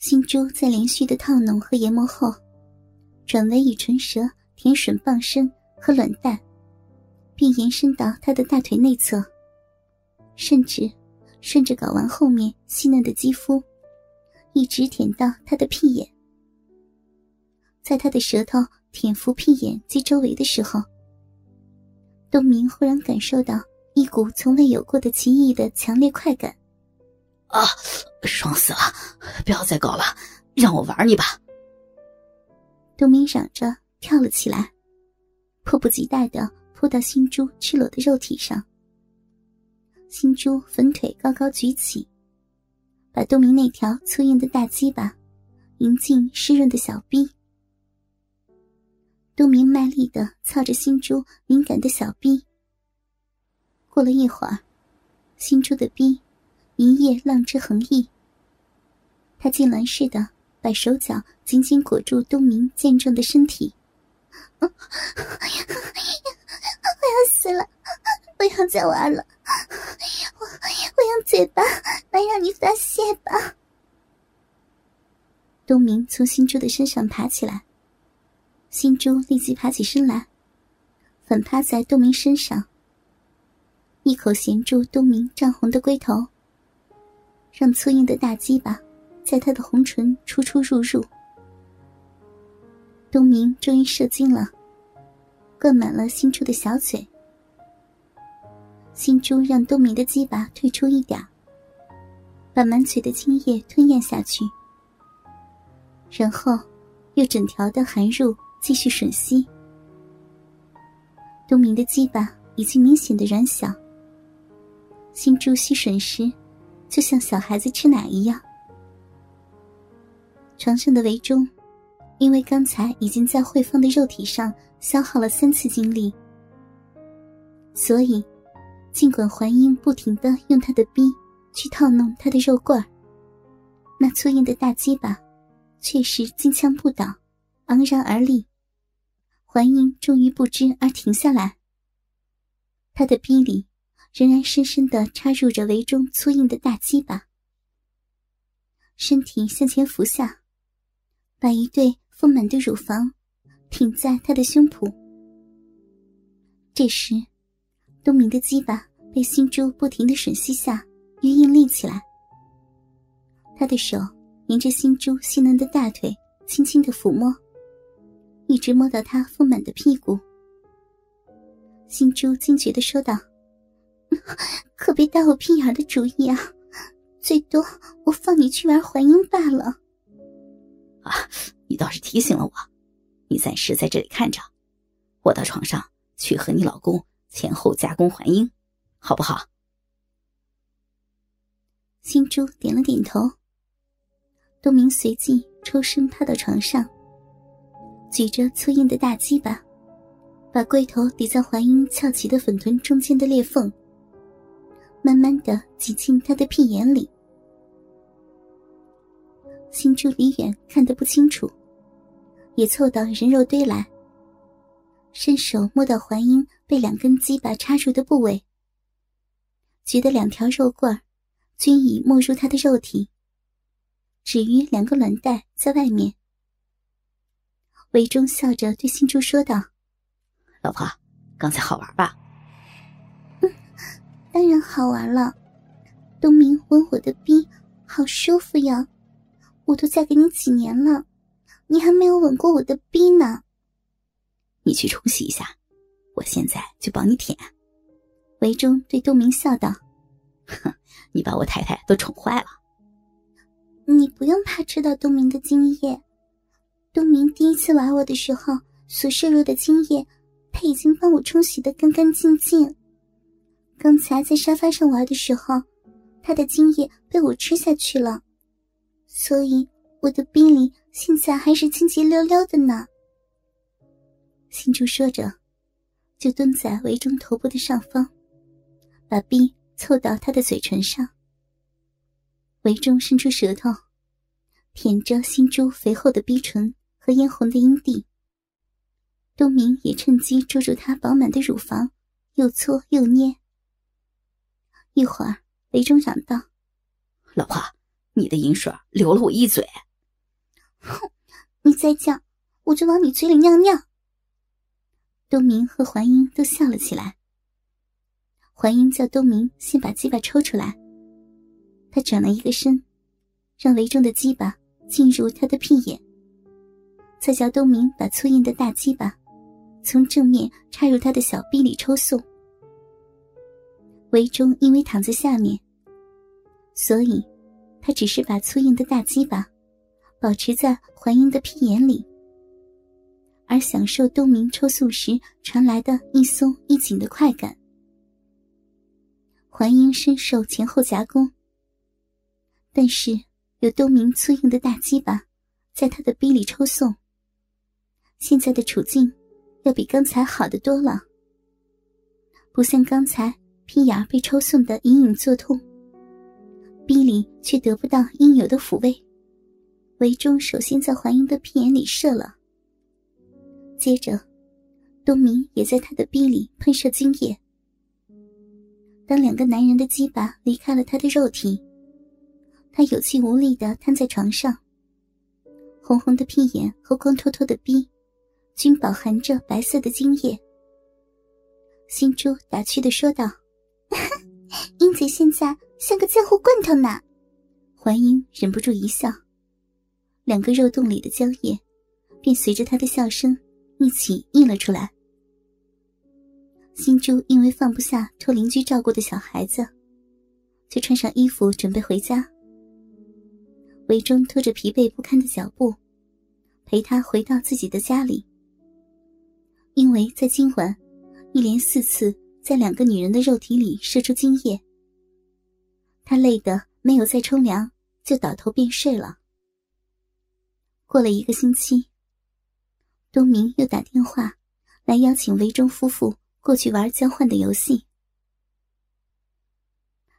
新珠在连续的套弄和研磨后，转为以唇舌舔吮傍身和卵蛋，并延伸到他的大腿内侧，甚至顺着睾丸后面细嫩的肌肤，一直舔到他的屁眼。在他的舌头舔服屁眼及周围的时候，东明忽然感受到一股从未有过的奇异的强烈快感。啊，爽死了！不要再搞了，让我玩你吧！东明嚷着跳了起来，迫不及待的扑到新珠赤裸的肉体上。新珠粉腿高高举起，把东明那条粗硬的大鸡巴迎进湿润的小臂。东明卖力的操着新珠敏感的小臂。过了一会儿，新珠的逼一夜浪之横溢。他痉挛似的把手脚紧紧裹住东明健壮的身体。我要死了！不要再玩了！我 我用嘴巴来让你发泄吧。东明从新珠的身上爬起来。新珠立即爬起身来，反趴在东明身上，一口衔住东明涨红的龟头，让粗硬的大鸡巴在他的红唇出出入入。东明终于射精了，灌满了新珠的小嘴。新珠让东明的鸡巴退出一点，把满嘴的精液吞咽下去，然后又整条的含入。继续吮吸，东明的鸡巴已经明显的软小。新珠吸吮时，就像小孩子吃奶一样。床上的维中，因为刚才已经在慧芳的肉体上消耗了三次精力，所以尽管怀英不停的用他的逼去套弄他的肉罐，那粗硬的大鸡巴却是金枪不倒，昂然而立。怀英终于不知而停下来，他的逼里仍然深深的插入着围中粗硬的大鸡巴，身体向前俯下，把一对丰满的乳房挺在他的胸脯。这时，东明的鸡巴被新珠不停的吮吸下，又硬立起来。他的手沿着新珠细嫩的大腿，轻轻的抚摸。一直摸到他丰满的屁股，新珠惊觉的说道：“ 可别打我屁眼的主意啊！最多我放你去玩环英罢了。”啊，你倒是提醒了我。你暂时在这里看着，我到床上去和你老公前后加工环英，好不好？新珠点了点头。东明随即抽身趴到床上。举着粗硬的大鸡巴，把龟头抵在环英翘起的粉臀中间的裂缝，慢慢的挤进他的屁眼里。新珠离远看得不清楚，也凑到人肉堆来，伸手摸到环英被两根鸡巴插入的部位，觉得两条肉棍均已没入他的肉体，只余两个卵袋在外面。韦忠笑着对新珠说道：“老婆，刚才好玩吧？”“，当然好玩了。东明吻我的逼，好舒服呀！我都嫁给你几年了，你还没有吻过我的逼呢。”“你去冲洗一下，我现在就帮你舔。”维忠对东明笑道：“哼，你把我太太都宠坏了。”“你不用怕吃到东明的精液。”东明第一次玩我的时候所摄入的精液，他已经帮我冲洗的干干净净。刚才在沙发上玩的时候，他的精液被我吃下去了，所以我的逼里现在还是清洁溜溜的呢。新珠说着，就蹲在围中头部的上方，把逼凑到他的嘴唇上。围中伸出舌头，舔着新珠肥厚的逼唇。和嫣红的阴蒂，东明也趁机捉住他饱满的乳房，又搓又捏。一会儿，雷中嚷道：“老婆，你的银水流了我一嘴，哼，你再叫，我就往你嘴里尿尿。东明和环英都笑了起来。环英叫东明先把鸡巴抽出来，他转了一个身，让雷中的鸡巴进入他的屁眼，再叫东明把粗硬的大鸡巴从正面插入他的小臂里抽送。围中因为躺在下面，所以他只是把粗硬的大鸡巴。保持在怀英的屁眼里，而享受东明抽送时传来的一松一紧的快感。怀英深受前后夹攻，但是有东明粗硬的大鸡巴在他的逼里抽送，现在的处境要比刚才好得多了。不像刚才屁眼被抽送的隐隐作痛，逼里却得不到应有的抚慰。韦忠首先在怀英的屁眼里射了，接着，东明也在他的逼里喷射精液。当两个男人的鸡巴离开了他的肉体，他有气无力的瘫在床上。红红的屁眼和光秃秃的逼，均饱含着白色的精液。新珠打趣的说道：“英子现在像个浆糊罐头呢。”怀英忍不住一笑。两个肉洞里的浆液，便随着她的笑声一起溢了出来。新珠因为放不下托邻居照顾的小孩子，就穿上衣服准备回家。韦忠拖着疲惫不堪的脚步，陪他回到自己的家里。因为在今晚，一连四次在两个女人的肉体里射出精液，他累得没有再冲凉，就倒头便睡了。过了一个星期，东明又打电话来邀请韦忠夫妇过去玩交换的游戏，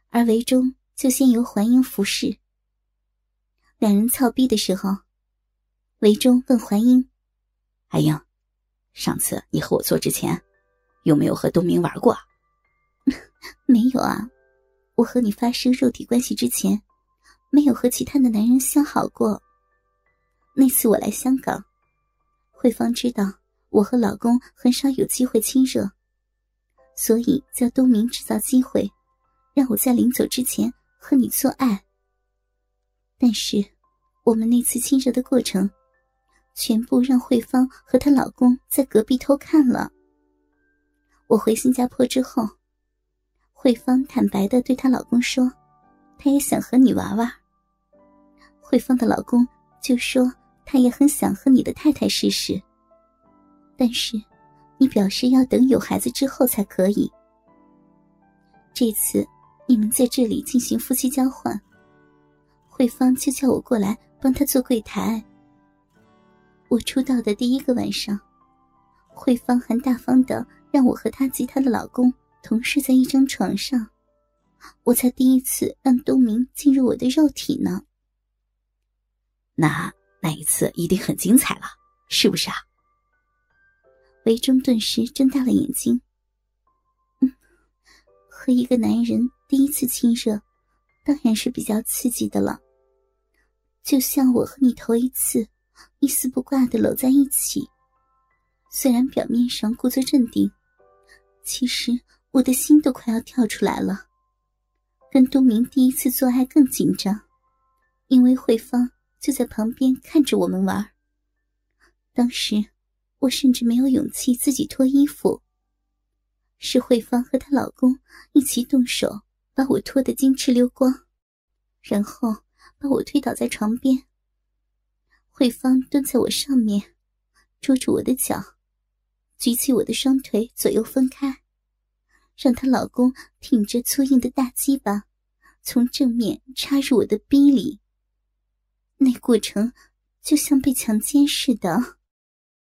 而韦忠就先由环英服侍。两人操逼的时候，韦忠问环英：“阿英，上次你和我做之前，有没有和东明玩过？”“没有啊，我和你发生肉体关系之前，没有和其他的男人相好过。”那次我来香港，慧芳知道我和老公很少有机会亲热，所以叫东明制造机会，让我在临走之前和你做爱。但是，我们那次亲热的过程，全部让慧芳和她老公在隔壁偷看了。我回新加坡之后，慧芳坦白的对她老公说，她也想和你玩玩。慧芳的老公就说。他也很想和你的太太试试，但是你表示要等有孩子之后才可以。这次你们在这里进行夫妻交换，慧芳就叫我过来帮她做柜台。我出道的第一个晚上，慧芳还大方的让我和她及她的老公同睡在一张床上，我才第一次让东明进入我的肉体呢。那。那一次一定很精彩了，是不是啊？韦忠顿时睁大了眼睛。嗯，和一个男人第一次亲热，当然是比较刺激的了。就像我和你头一次一丝不挂的搂在一起，虽然表面上故作镇定，其实我的心都快要跳出来了。跟东明第一次做爱更紧张，因为慧芳。就在旁边看着我们玩。当时我甚至没有勇气自己脱衣服，是慧芳和她老公一起动手把我脱得金翅溜光，然后把我推倒在床边。慧芳蹲在我上面，捉住我的脚，举起我的双腿左右分开，让她老公挺着粗硬的大鸡巴，从正面插入我的逼里。那过程就像被强奸似的。